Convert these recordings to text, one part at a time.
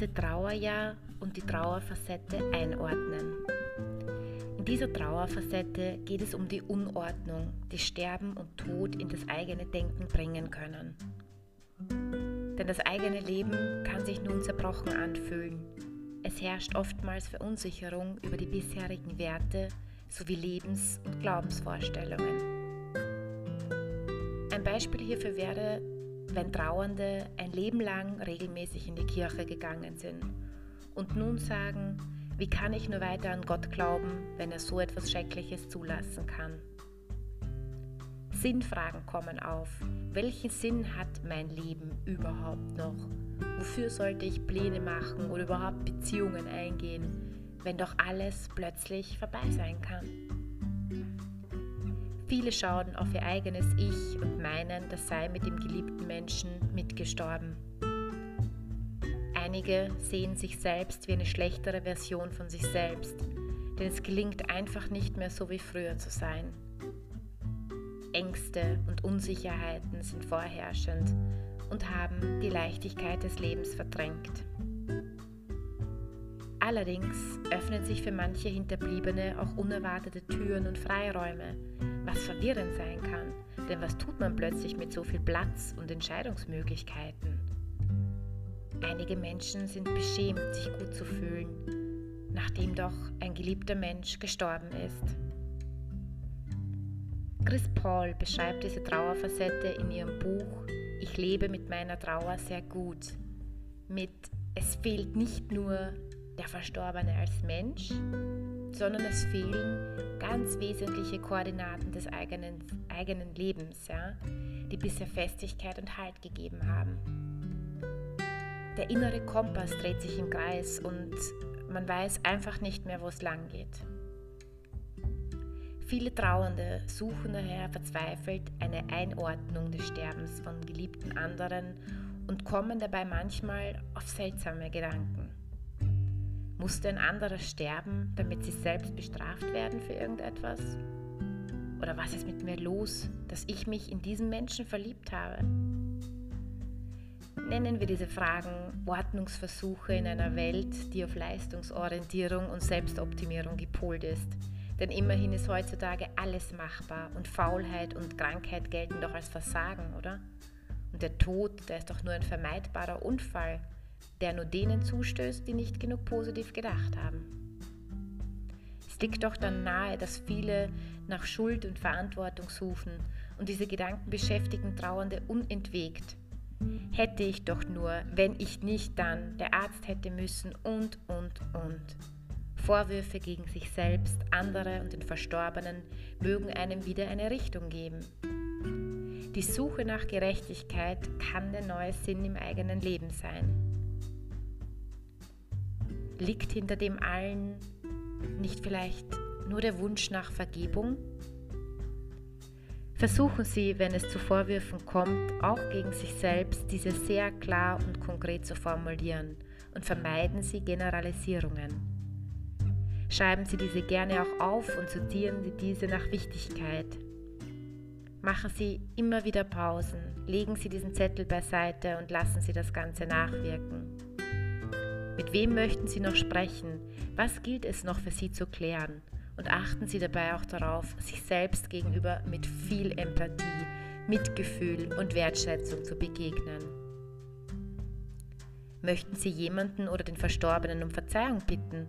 erste Trauerjahr und die Trauerfacette einordnen. In dieser Trauerfacette geht es um die Unordnung, die Sterben und Tod in das eigene Denken bringen können. Denn das eigene Leben kann sich nun zerbrochen anfühlen. Es herrscht oftmals Verunsicherung über die bisherigen Werte sowie Lebens- und Glaubensvorstellungen. Ein Beispiel hierfür wäre, wenn Trauernde ein Leben lang regelmäßig in die Kirche gegangen sind und nun sagen, wie kann ich nur weiter an Gott glauben, wenn er so etwas Schreckliches zulassen kann? Sinnfragen kommen auf. Welchen Sinn hat mein Leben überhaupt noch? Wofür sollte ich Pläne machen oder überhaupt Beziehungen eingehen, wenn doch alles plötzlich vorbei sein kann? Viele schauen auf ihr eigenes Ich und meinen, das sei mit dem geliebten Menschen mitgestorben. Einige sehen sich selbst wie eine schlechtere Version von sich selbst, denn es gelingt einfach nicht mehr so wie früher zu sein. Ängste und Unsicherheiten sind vorherrschend und haben die Leichtigkeit des Lebens verdrängt. Allerdings öffnen sich für manche Hinterbliebene auch unerwartete Türen und Freiräume, verwirrend sein kann, denn was tut man plötzlich mit so viel Platz und Entscheidungsmöglichkeiten? Einige Menschen sind beschämt, sich gut zu fühlen, nachdem doch ein geliebter Mensch gestorben ist. Chris Paul beschreibt diese Trauerfacette in ihrem Buch Ich lebe mit meiner Trauer sehr gut. Mit Es fehlt nicht nur der Verstorbene als Mensch, sondern es fehlen ganz wesentliche Koordinaten des eigenen, eigenen Lebens, ja, die bisher Festigkeit und Halt gegeben haben. Der innere Kompass dreht sich im Kreis und man weiß einfach nicht mehr, wo es lang geht. Viele Trauernde suchen daher verzweifelt eine Einordnung des Sterbens von geliebten anderen und kommen dabei manchmal auf seltsame Gedanken. Musste ein anderer sterben, damit sie selbst bestraft werden für irgendetwas? Oder was ist mit mir los, dass ich mich in diesen Menschen verliebt habe? Nennen wir diese Fragen Ordnungsversuche in einer Welt, die auf Leistungsorientierung und Selbstoptimierung gepolt ist denn immerhin ist heutzutage alles machbar und Faulheit und Krankheit gelten doch als Versagen, oder? Und der Tod, der ist doch nur ein vermeidbarer Unfall, der nur denen zustößt, die nicht genug positiv gedacht haben. Es liegt doch dann nahe, dass viele nach Schuld und Verantwortung suchen und diese Gedanken beschäftigen Trauernde unentwegt. Hätte ich doch nur, wenn ich nicht dann, der Arzt hätte müssen und, und, und. Vorwürfe gegen sich selbst, andere und den Verstorbenen mögen einem wieder eine Richtung geben. Die Suche nach Gerechtigkeit kann der neue Sinn im eigenen Leben sein. Liegt hinter dem allen nicht vielleicht nur der Wunsch nach Vergebung? Versuchen Sie, wenn es zu Vorwürfen kommt, auch gegen sich selbst diese sehr klar und konkret zu formulieren und vermeiden Sie Generalisierungen. Schreiben Sie diese gerne auch auf und sortieren Sie diese nach Wichtigkeit. Machen Sie immer wieder Pausen, legen Sie diesen Zettel beiseite und lassen Sie das Ganze nachwirken. Mit wem möchten Sie noch sprechen? Was gilt es noch für Sie zu klären? Und achten Sie dabei auch darauf, sich selbst gegenüber mit viel Empathie, Mitgefühl und Wertschätzung zu begegnen. Möchten Sie jemanden oder den Verstorbenen um Verzeihung bitten?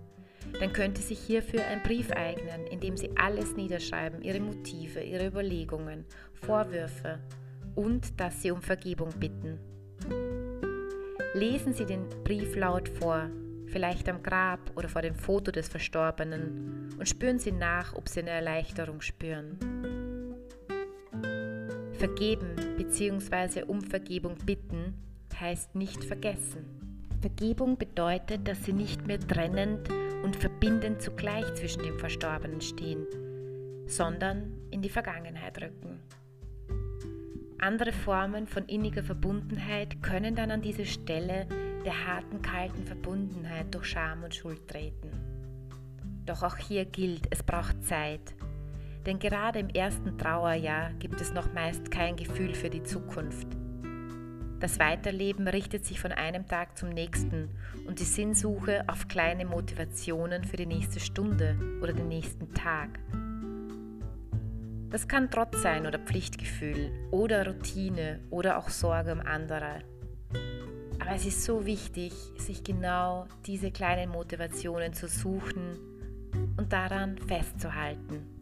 dann könnte sich hierfür ein Brief eignen, in dem Sie alles niederschreiben, Ihre Motive, Ihre Überlegungen, Vorwürfe und dass Sie um Vergebung bitten. Lesen Sie den Brief laut vor, vielleicht am Grab oder vor dem Foto des Verstorbenen und spüren Sie nach, ob Sie eine Erleichterung spüren. Vergeben bzw. um Vergebung bitten heißt nicht vergessen. Vergebung bedeutet, dass Sie nicht mehr trennend und verbindend zugleich zwischen dem Verstorbenen stehen, sondern in die Vergangenheit rücken. Andere Formen von inniger Verbundenheit können dann an diese Stelle der harten, kalten Verbundenheit durch Scham und Schuld treten. Doch auch hier gilt, es braucht Zeit. Denn gerade im ersten Trauerjahr gibt es noch meist kein Gefühl für die Zukunft. Das Weiterleben richtet sich von einem Tag zum nächsten und die Sinnsuche auf kleine Motivationen für die nächste Stunde oder den nächsten Tag. Das kann Trotz sein oder Pflichtgefühl oder Routine oder auch Sorge um andere. Aber es ist so wichtig, sich genau diese kleinen Motivationen zu suchen und daran festzuhalten.